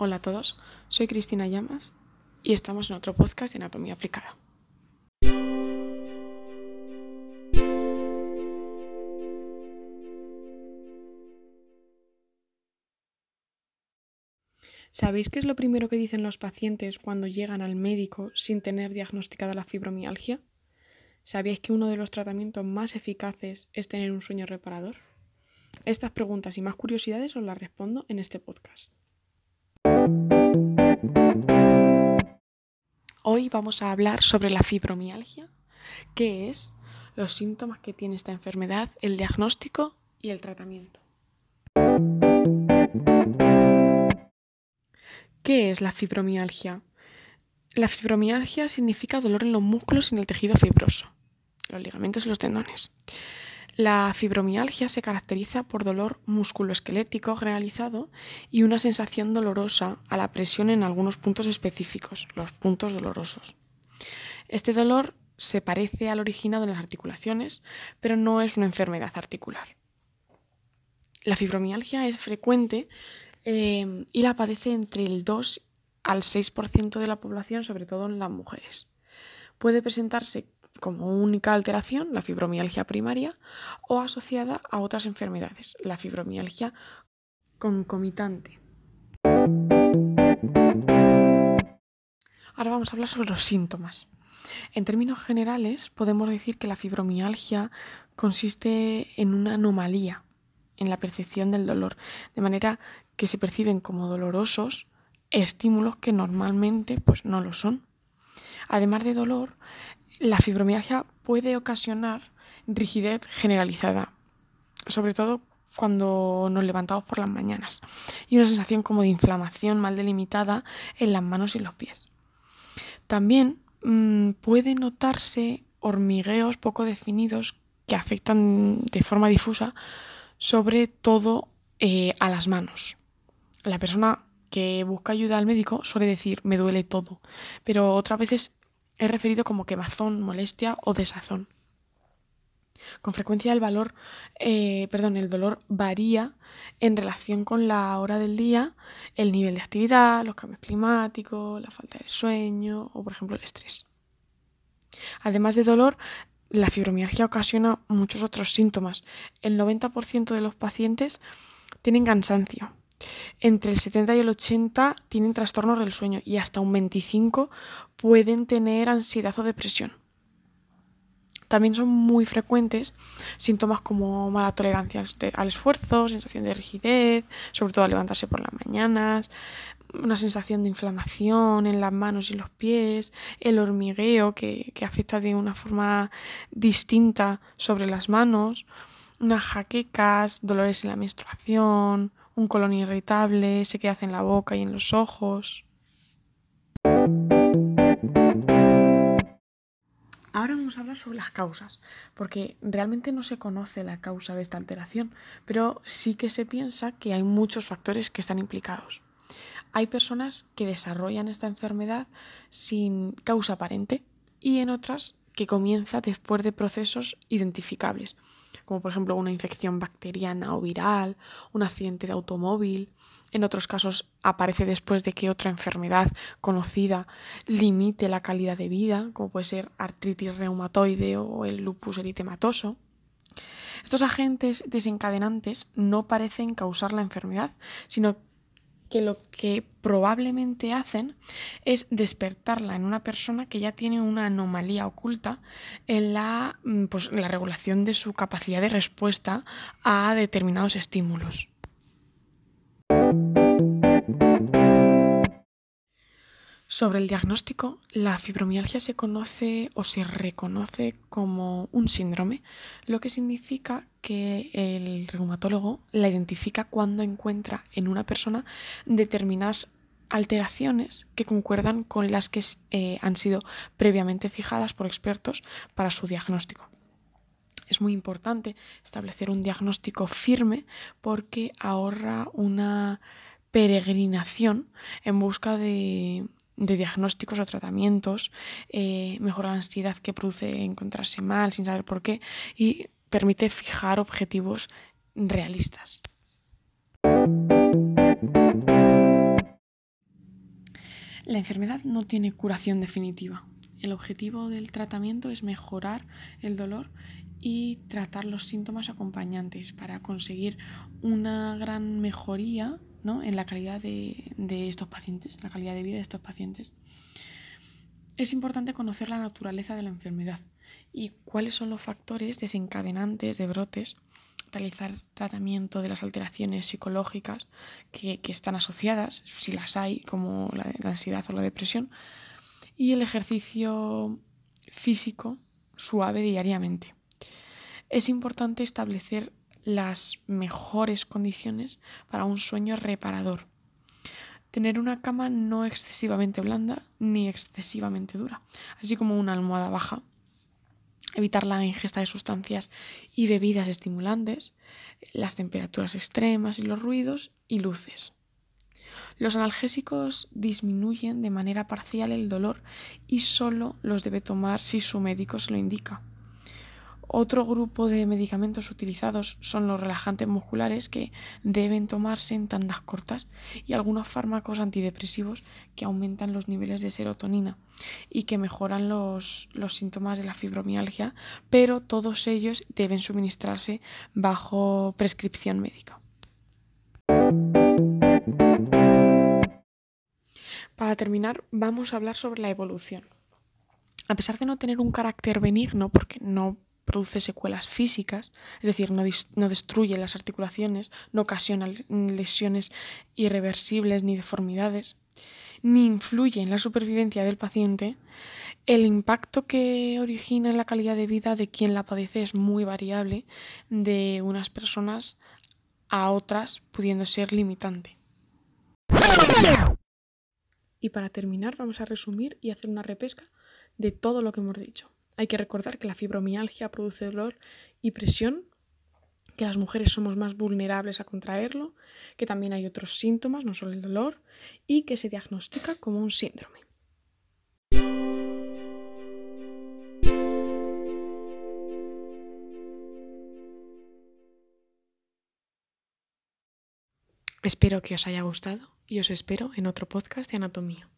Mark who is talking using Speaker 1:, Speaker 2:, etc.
Speaker 1: Hola a todos, soy Cristina Llamas y estamos en otro podcast de Anatomía Aplicada. ¿Sabéis qué es lo primero que dicen los pacientes cuando llegan al médico sin tener diagnosticada la fibromialgia? ¿Sabíais que uno de los tratamientos más eficaces es tener un sueño reparador? Estas preguntas y más curiosidades os las respondo en este podcast. Hoy vamos a hablar sobre la fibromialgia, qué es, los síntomas que tiene esta enfermedad, el diagnóstico y el tratamiento. ¿Qué es la fibromialgia? La fibromialgia significa dolor en los músculos y en el tejido fibroso, los ligamentos y los tendones. La fibromialgia se caracteriza por dolor musculoesquelético generalizado y una sensación dolorosa a la presión en algunos puntos específicos, los puntos dolorosos. Este dolor se parece al originado en las articulaciones, pero no es una enfermedad articular. La fibromialgia es frecuente eh, y la padece entre el 2 al 6% de la población, sobre todo en las mujeres. Puede presentarse como única alteración, la fibromialgia primaria, o asociada a otras enfermedades, la fibromialgia concomitante. Ahora vamos a hablar sobre los síntomas. En términos generales, podemos decir que la fibromialgia consiste en una anomalía en la percepción del dolor, de manera que se perciben como dolorosos estímulos que normalmente pues, no lo son. Además de dolor, la fibromialgia puede ocasionar rigidez generalizada, sobre todo cuando nos levantamos por las mañanas, y una sensación como de inflamación mal delimitada en las manos y los pies. También mmm, puede notarse hormigueos poco definidos que afectan de forma difusa sobre todo eh, a las manos. La persona que busca ayuda al médico suele decir me duele todo, pero otras veces es referido como quemazón, molestia o desazón. Con frecuencia el eh, perdón, el dolor varía en relación con la hora del día, el nivel de actividad, los cambios climáticos, la falta de sueño o, por ejemplo, el estrés. Además de dolor, la fibromialgia ocasiona muchos otros síntomas. El 90% de los pacientes tienen cansancio, entre el 70 y el 80 tienen trastornos del sueño y hasta un 25 pueden tener ansiedad o depresión. También son muy frecuentes síntomas como mala tolerancia al esfuerzo, sensación de rigidez, sobre todo al levantarse por las mañanas, una sensación de inflamación en las manos y los pies, el hormigueo que, que afecta de una forma distinta sobre las manos, unas jaquecas, dolores en la menstruación, un colon irritable, se queda en la boca y en los ojos. Ahora vamos a hablar sobre las causas, porque realmente no se conoce la causa de esta alteración, pero sí que se piensa que hay muchos factores que están implicados. Hay personas que desarrollan esta enfermedad sin causa aparente y en otras que comienza después de procesos identificables como por ejemplo una infección bacteriana o viral, un accidente de automóvil. En otros casos aparece después de que otra enfermedad conocida limite la calidad de vida, como puede ser artritis reumatoide o el lupus eritematoso. Estos agentes desencadenantes no parecen causar la enfermedad, sino que lo que probablemente hacen es despertarla en una persona que ya tiene una anomalía oculta en la, mm, pues, la regulación de su capacidad de respuesta a determinados estímulos. Sobre el diagnóstico, la fibromialgia se conoce o se reconoce como un síndrome, lo que significa que el reumatólogo la identifica cuando encuentra en una persona determinadas alteraciones que concuerdan con las que eh, han sido previamente fijadas por expertos para su diagnóstico. Es muy importante establecer un diagnóstico firme porque ahorra una peregrinación en busca de, de diagnósticos o tratamientos, eh, mejora la ansiedad que produce encontrarse mal sin saber por qué y permite fijar objetivos realistas. La enfermedad no tiene curación definitiva. El objetivo del tratamiento es mejorar el dolor y tratar los síntomas acompañantes para conseguir una gran mejoría en la calidad de, de estos pacientes, la calidad de vida de estos pacientes. Es importante conocer la naturaleza de la enfermedad y cuáles son los factores desencadenantes de brotes, realizar tratamiento de las alteraciones psicológicas que, están asociadas, si las hay, como la, la ansiedad o la depresión, y el ejercicio físico suave diariamente. Es importante establecer las mejores condiciones para un sueño reparador. Tener una cama no excesivamente blanda ni excesivamente dura, así como una almohada baja. Evitar la ingesta de sustancias y bebidas estimulantes, las temperaturas extremas y los ruidos y luces. Los analgésicos disminuyen de manera parcial el dolor y solo los debe tomar si su médico se lo indica. Otro grupo de medicamentos utilizados son los relajantes musculares que deben tomarse en tandas cortas y algunos fármacos antidepresivos que aumentan los niveles de serotonina y que mejoran los, los síntomas de la fibromialgia, pero todos ellos deben suministrarse bajo prescripción médica. Para terminar, vamos a hablar sobre la evolución. A pesar de no tener un carácter benigno, porque no produce secuelas físicas, es decir, no, no, destruye las articulaciones, no ocasiona lesiones irreversibles ni deformidades, ni influye en la supervivencia del paciente, el impacto que origina en la calidad de vida de quien la padece es muy variable de unas personas a otras, pudiendo ser limitante. Y para terminar, vamos a resumir y hacer una repesca de todo lo que hemos dicho. Hay que recordar que la fibromialgia produce dolor y presión, que las mujeres somos más vulnerables a contraerlo, que también hay otros síntomas, no solo el dolor, y que se diagnostica como un síndrome. Espero que os haya gustado y os espero en otro podcast de anatomía.